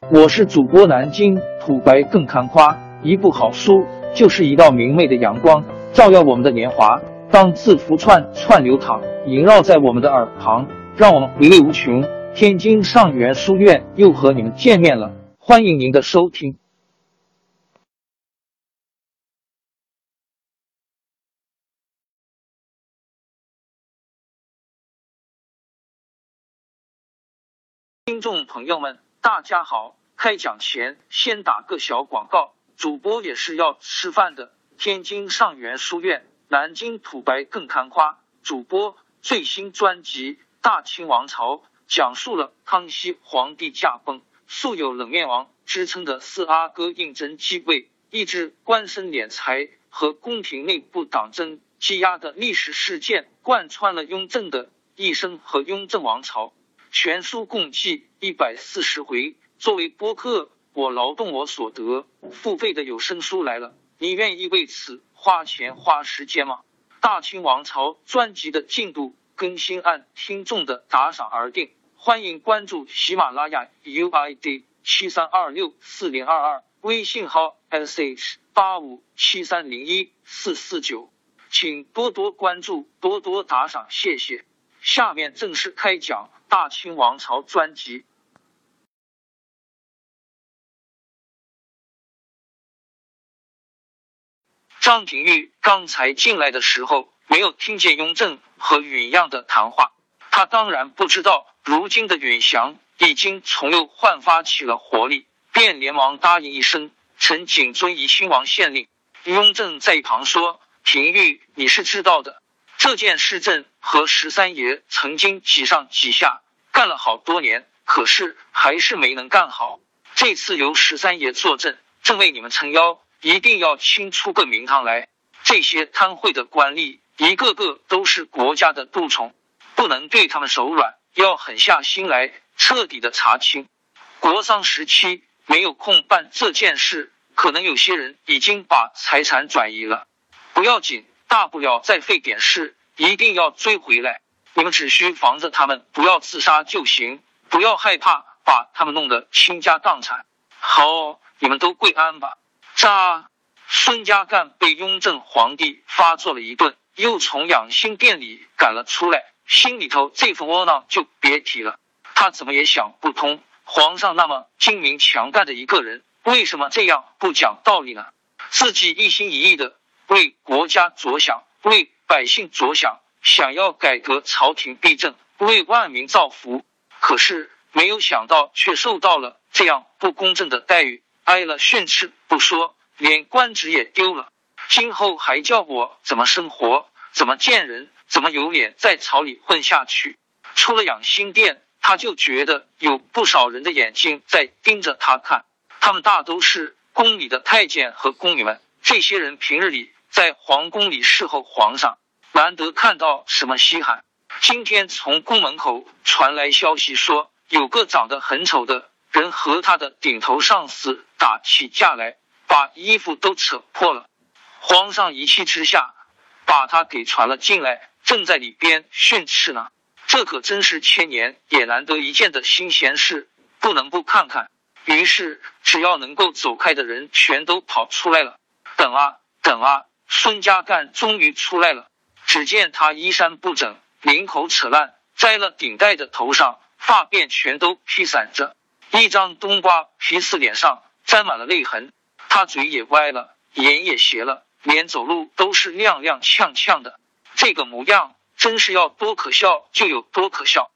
我是主播南京土白更看花，一部好书就是一道明媚的阳光，照耀我们的年华。当字符串串流淌，萦绕在我们的耳旁，让我们回味无穷。天津上元书院又和你们见面了，欢迎您的收听。听众朋友们，大家好！开讲前先打个小广告，主播也是要吃饭的。天津上元书院。南京土白更看花主播最新专辑《大清王朝》讲述了康熙皇帝驾崩，素有冷面王之称的四阿哥胤禛继位，抑制官绅敛财和宫廷内部党争积压的历史事件，贯穿了雍正的一生和雍正王朝。全书共计一百四十回。作为播客，我劳动我所得，付费的有声书来了，你愿意为此？花钱花时间吗？大清王朝专辑的进度更新按听众的打赏而定，欢迎关注喜马拉雅 UID 七三二六四零二二，微信号 sh 八五七三零一四四九，请多多关注，多多打赏，谢谢。下面正式开讲大清王朝专辑。张廷玉刚才进来的时候，没有听见雍正和允样的谈话，他当然不知道，如今的允祥已经重又焕发起了活力，便连忙答应一声：“臣谨遵怡亲王县令。”雍正在一旁说：“廷玉，你是知道的，这件事朕和十三爷曾经几上几下干了好多年，可是还是没能干好。这次由十三爷坐镇，正为你们撑腰。”一定要清出个名堂来！这些贪贿的官吏，一个个都是国家的蠹虫，不能对他们手软，要狠下心来，彻底的查清。国丧时期没有空办这件事，可能有些人已经把财产转移了，不要紧，大不了再费点事，一定要追回来。你们只需防着他们不要自杀就行，不要害怕把他们弄得倾家荡产。好，你们都跪安吧。杀！孙家干被雍正皇帝发作了一顿，又从养心殿里赶了出来，心里头这份窝囊就别提了。他怎么也想不通，皇上那么精明强干的一个人，为什么这样不讲道理呢？自己一心一意的为国家着想，为百姓着想，想要改革朝廷弊政，为万民造福，可是没有想到，却受到了这样不公正的待遇。挨了训斥不说，连官职也丢了。今后还叫我怎么生活？怎么见人？怎么有脸在朝里混下去？出了养心殿，他就觉得有不少人的眼睛在盯着他看。他们大都是宫里的太监和宫女们。这些人平日里在皇宫里侍候皇上，难得看到什么稀罕。今天从宫门口传来消息，说有个长得很丑的。人和他的顶头上司打起架来，把衣服都扯破了。皇上一气之下，把他给传了进来，正在里边训斥呢。这可真是千年也难得一见的新鲜事，不能不看看。于是，只要能够走开的人全都跑出来了。等啊等啊，孙家干终于出来了。只见他衣衫不整，领口扯烂，摘了顶戴的头上，发辫全都披散着。一张冬瓜皮似脸上沾满了泪痕，他嘴也歪了，眼也斜了，连走路都是踉踉跄跄的。这个模样真是要多可笑就有多可笑。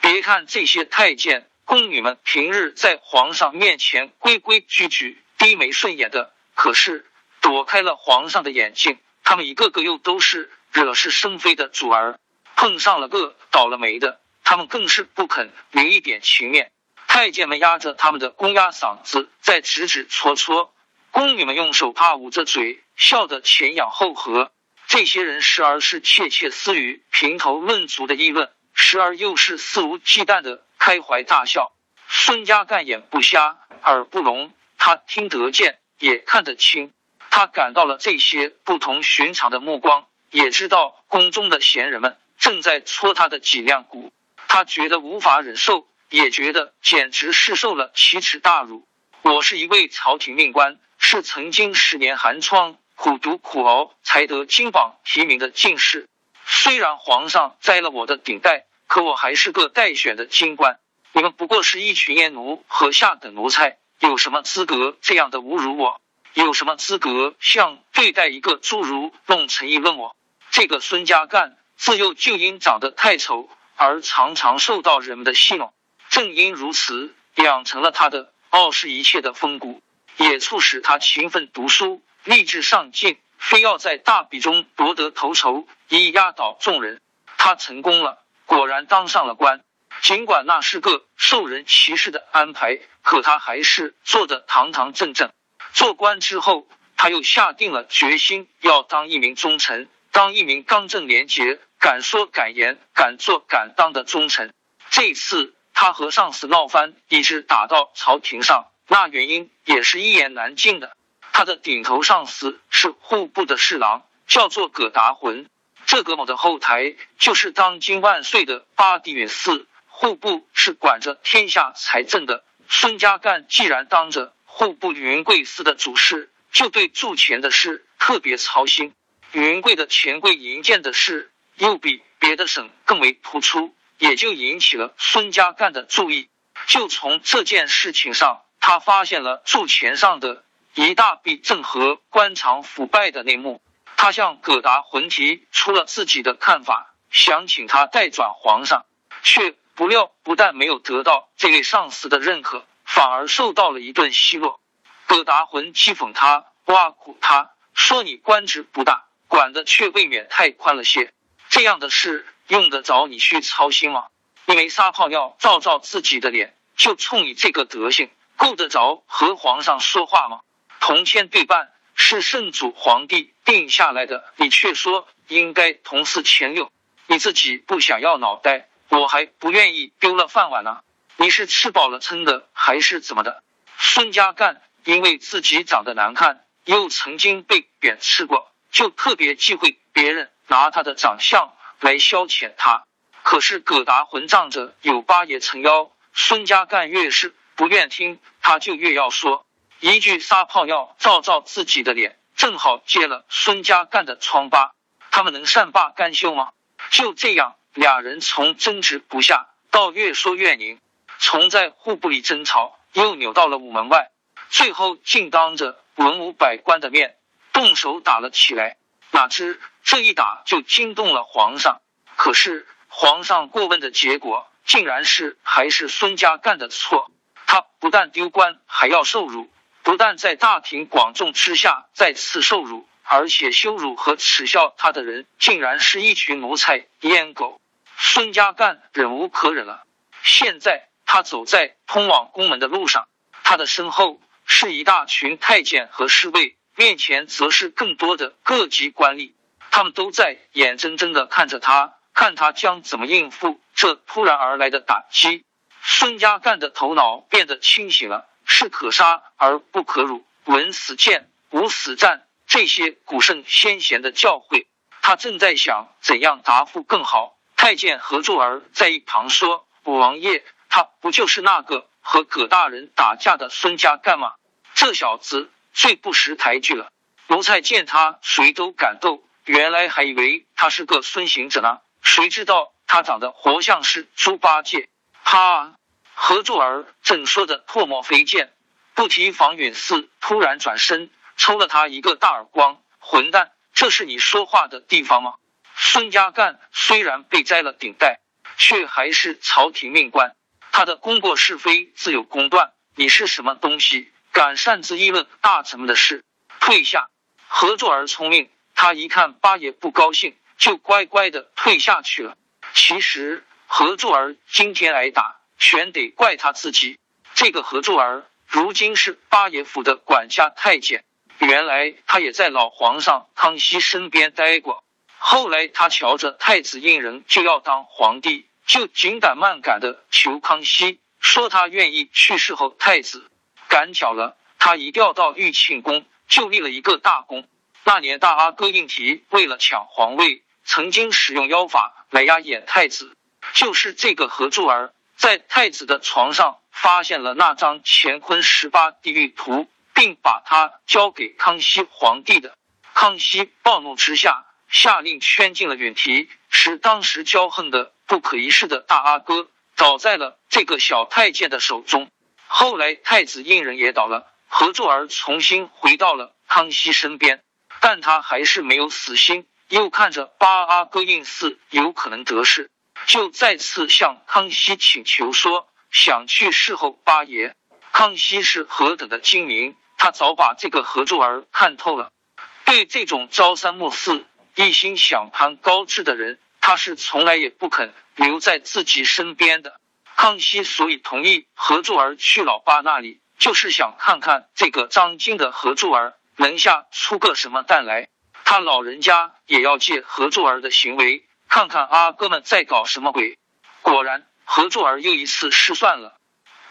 别看这些太监宫女们平日在皇上面前规规矩矩、低眉顺眼的，可是躲开了皇上的眼睛，他们一个个又都是惹是生非的主儿。碰上了个倒了霉的，他们更是不肯留一点情面。太监们压着他们的公鸭嗓子在指指戳戳，宫女们用手帕捂着嘴，笑得前仰后合。这些人时而是窃窃私语、评头论足的议论，时而又是肆无忌惮的开怀大笑。孙家干眼不瞎，耳不聋，他听得见，也看得清。他感到了这些不同寻常的目光，也知道宫中的闲人们正在戳他的脊梁骨。他觉得无法忍受。也觉得简直是受了奇耻大辱。我是一位朝廷命官，是曾经十年寒窗苦读苦熬才得金榜题名的进士。虽然皇上摘了我的顶戴，可我还是个待选的京官。你们不过是一群阉奴和下等奴才，有什么资格这样的侮辱我？有什么资格像对待一个侏儒弄成议论我？这个孙家干自幼就因长得太丑而常常受到人们的戏弄，正因如此，养成了他的傲视一切的风骨，也促使他勤奋读书，立志上进。非要在大比中夺得头筹，以压倒众人。他成功了，果然当上了官。尽管那是个受人歧视的安排，可他还是做得堂堂正正。做官之后，他又下定了决心，要当一名忠臣，当一名刚正廉洁、敢说敢言、敢做敢当的忠臣。这次他和上司闹翻，一直打到朝廷上，那原因也是一言难尽的。他的顶头上司是户部的侍郎，叫做葛达浑。这葛某的后台就是当今万岁的八地允司。户部是管着天下财政的。孙家干既然当着户部云贵司的主事，就对铸钱的事特别操心。云贵的钱柜银件的事又比别的省更为突出，也就引起了孙家干的注意。就从这件事情上，他发现了铸钱上的。一大笔郑和官场腐败的内幕，他向葛达浑提出了自己的看法，想请他代转皇上，却不料不但没有得到这位上司的认可，反而受到了一顿奚落。葛达浑讥讽他，挖苦他说：“你官职不大，管的却未免太宽了些，这样的事用得着你去操心吗？你没撒泡尿照照自己的脸，就冲你这个德行，够得着和皇上说话吗？”同签对半是圣祖皇帝定下来的，你却说应该同四前六，你自己不想要脑袋，我还不愿意丢了饭碗呢。你是吃饱了撑的，还是怎么的？孙家干因为自己长得难看，又曾经被贬斥过，就特别忌讳别人拿他的长相来消遣他。可是葛达混仗着有八爷撑腰，孙家干越是不愿听，他就越要说。一句撒泡尿照照自己的脸，正好揭了孙家干的疮疤。他们能善罢甘休吗？就这样，俩人从争执不下到越说越拧，从在户部里争吵，又扭到了午门外，最后竟当着文武百官的面动手打了起来。哪知这一打就惊动了皇上。可是皇上过问的结果，竟然是还是孙家干的错。他不但丢官，还要受辱。不但在大庭广众之下再次受辱，而且羞辱和耻笑他的人，竟然是一群奴才阉狗。孙家干忍无可忍了。现在他走在通往宫门的路上，他的身后是一大群太监和侍卫，面前则是更多的各级官吏，他们都在眼睁睁的看着他，看他将怎么应付这突然而来的打击。孙家干的头脑变得清醒了。士可杀而不可辱，闻死谏，无死战，这些古圣先贤的教诲，他正在想怎样答复更好。太监何柱儿在一旁说：“武王爷，他不就是那个和葛大人打架的孙家干吗？这小子最不识抬举了。奴才见他谁都敢斗，原来还以为他是个孙行者呢，谁知道他长得活像是猪八戒。”哈。何柱儿正说着唾沫飞溅，不提防允寺突然转身抽了他一个大耳光。混蛋，这是你说话的地方吗？孙家干虽然被摘了顶戴，却还是朝廷命官，他的功过是非自有公断。你是什么东西，敢擅自议论大臣们的事？退下！何柱儿聪明，他一看八爷不高兴，就乖乖的退下去了。其实何柱儿今天挨打。全得怪他自己。这个何柱儿如今是八爷府的管家太监，原来他也在老皇上康熙身边待过。后来他瞧着太子胤仁就要当皇帝，就紧赶慢赶的求康熙，说他愿意去侍候太子。赶巧了，他一调到玉庆宫，就立了一个大功。那年大阿哥胤禔为了抢皇位，曾经使用妖法来压演太子，就是这个何柱儿。在太子的床上发现了那张乾坤十八地狱图，并把它交给康熙皇帝的。康熙暴怒之下，下令圈禁了允提，使当时骄横的不可一世的大阿哥倒在了这个小太监的手中。后来太子胤仁也倒了，何柱儿重新回到了康熙身边，但他还是没有死心，又看着八阿哥胤祀有可能得势，就再次向康熙请求说想去侍候八爷。康熙是何等的精明，他早把这个何柱儿看透了。对这种朝三暮四、一心想攀高枝的人，他是从来也不肯留在自己身边的。康熙所以同意何柱儿去老爸那里，就是想看看这个张京的何柱儿能下出个什么蛋来。他老人家也要借何柱儿的行为，看看阿哥们在搞什么鬼。果然，何柱儿又一次失算了。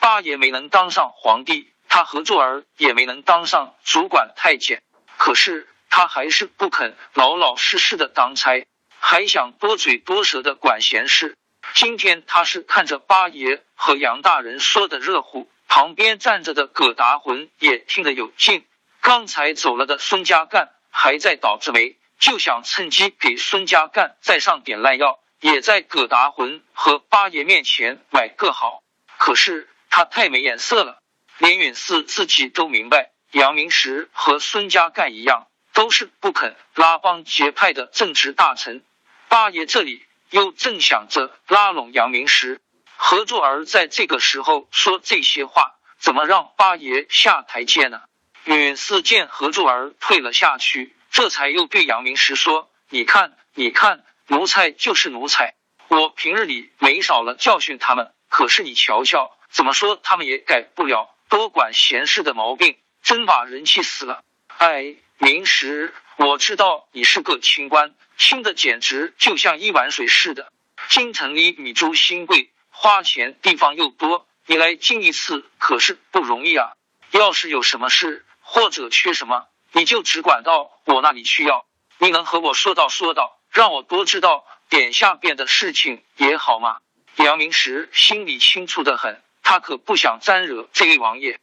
八爷没能当上皇帝，他何柱儿也没能当上主管太监。可是。他还是不肯老老实实的当差，还想多嘴多舌的管闲事。今天他是看着八爷和杨大人说的热乎，旁边站着的葛达魂也听得有劲。刚才走了的孙家干还在倒着霉，就想趁机给孙家干再上点烂药，也在葛达魂和八爷面前买个好。可是他太没眼色了，连允嗣自己都明白，杨明石和孙家干一样。都是不肯拉帮结派的正直大臣，八爷这里又正想着拉拢杨明时，何柱儿在这个时候说这些话，怎么让八爷下台阶呢？允嗣见何柱儿退了下去，这才又对杨明时说：“你看，你看，奴才就是奴才，我平日里没少了教训他们，可是你瞧瞧，怎么说他们也改不了多管闲事的毛病，真把人气死了。哎。”明时，我知道你是个清官，清的简直就像一碗水似的。京城里米珠新贵，花钱地方又多，你来进一次可是不容易啊。要是有什么事或者缺什么，你就只管到我那里去要。你能和我说道说道，让我多知道点下边的事情也好吗？杨明时心里清楚的很，他可不想沾惹这位王爷。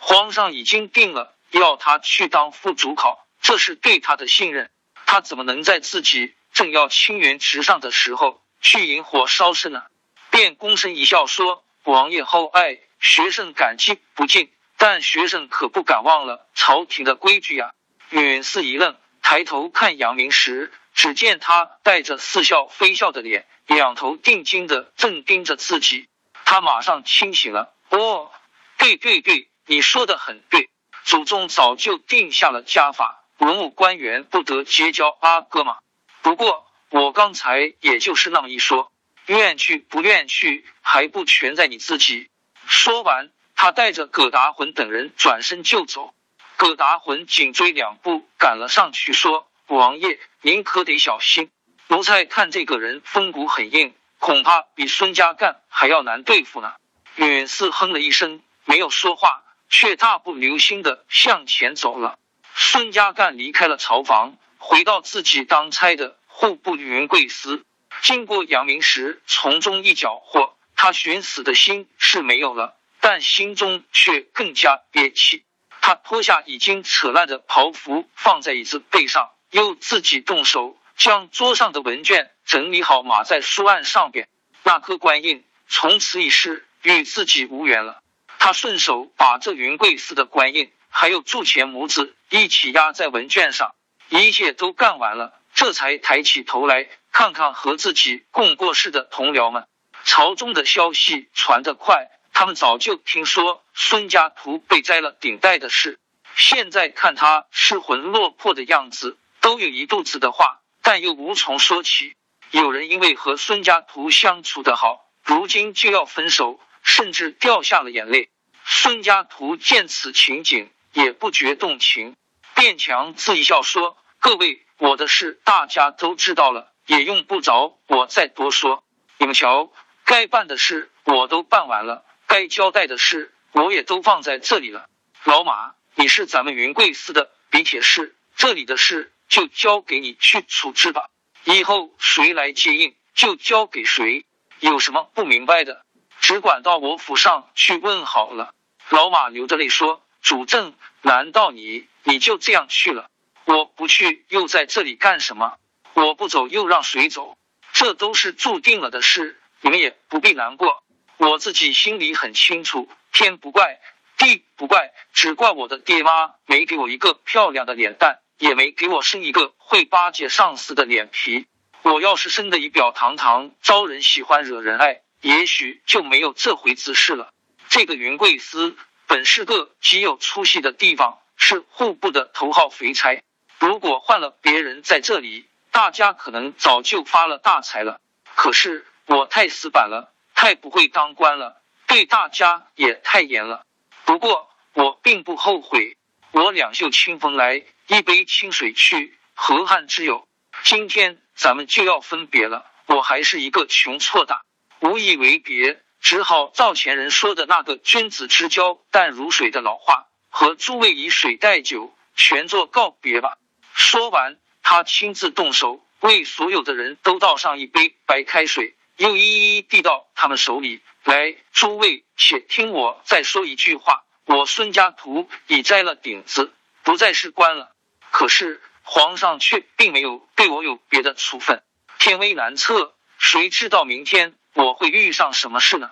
皇上已经定了。要他去当副主考，这是对他的信任。他怎么能在自己正要青云直上的时候去引火烧身呢？便躬身一笑说：“王爷厚爱，学生感激不尽。但学生可不敢忘了朝廷的规矩呀。”允嗣一愣，抬头看杨明时，只见他带着似笑非笑的脸，两头定睛的正盯着自己。他马上清醒了：“哦，对对对，你说的很对。”祖宗早就定下了家法，文武官员不得结交阿哥嘛。不过我刚才也就是那么一说，愿去不愿去还不全在你自己。说完，他带着葛达魂等人转身就走。葛达魂紧追两步赶了上去，说：“王爷，您可得小心，奴才看这个人风骨很硬，恐怕比孙家干还要难对付呢。”允嗣哼了一声，没有说话。却大步流星的向前走了。孙家干离开了朝房，回到自己当差的户部云贵司。经过杨明时从中一搅和，他寻死的心是没有了，但心中却更加憋气。他脱下已经扯烂的袍服，放在椅子背上，又自己动手将桌上的文件整理好，码在书案上边。那颗官印从此已是与自己无缘了。他顺手把这云贵司的官印还有铸钱模子一起压在文卷上，一切都干完了，这才抬起头来看看和自己共过世的同僚们。朝中的消息传得快，他们早就听说孙家图被摘了顶戴的事，现在看他失魂落魄的样子，都有一肚子的话，但又无从说起。有人因为和孙家图相处的好，如今就要分手。甚至掉下了眼泪。孙家图见此情景，也不觉动情，便强自一笑说：“各位，我的事大家都知道了，也用不着我再多说。你们瞧，该办的事我都办完了，该交代的事我也都放在这里了。老马，你是咱们云贵司的笔铁士，这里的事就交给你去处置吧。以后谁来接应，就交给谁。有什么不明白的？”只管到我府上去问好了。老马流着泪说：“主政，难道你你就这样去了？我不去，又在这里干什么？我不走，又让谁走？这都是注定了的事，你们也不必难过。我自己心里很清楚，天不怪，地不怪，只怪我的爹妈没给我一个漂亮的脸蛋，也没给我生一个会巴结上司的脸皮。我要是生的仪表堂堂，招人喜欢，惹人爱。”也许就没有这回子事了。这个云贵司本是个极有出息的地方，是户部的头号肥差。如果换了别人在这里，大家可能早就发了大财了。可是我太死板了，太不会当官了，对大家也太严了。不过我并不后悔。我两袖清风来，一杯清水去，河汉之有？今天咱们就要分别了，我还是一个穷挫打。无以为别，只好照前人说的那个“君子之交淡如水”的老话，和诸位以水代酒，全作告别吧。说完，他亲自动手为所有的人都倒上一杯白开水，又一一递到他们手里。来，诸位，且听我再说一句话：我孙家图已摘了顶子，不再是官了。可是皇上却并没有对我有别的处分。天威难测，谁知道明天？我会遇上什么事呢？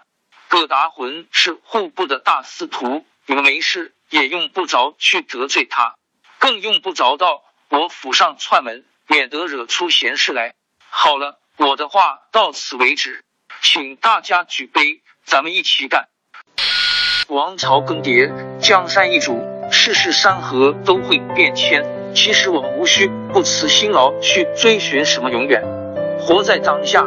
葛达魂是户部的大司徒，你们没事也用不着去得罪他，更用不着到我府上串门，免得惹出闲事来。好了，我的话到此为止，请大家举杯，咱们一起干。王朝更迭，江山易主，世事山河都会变迁。其实我们无需不辞辛劳去追寻什么永远，活在当下。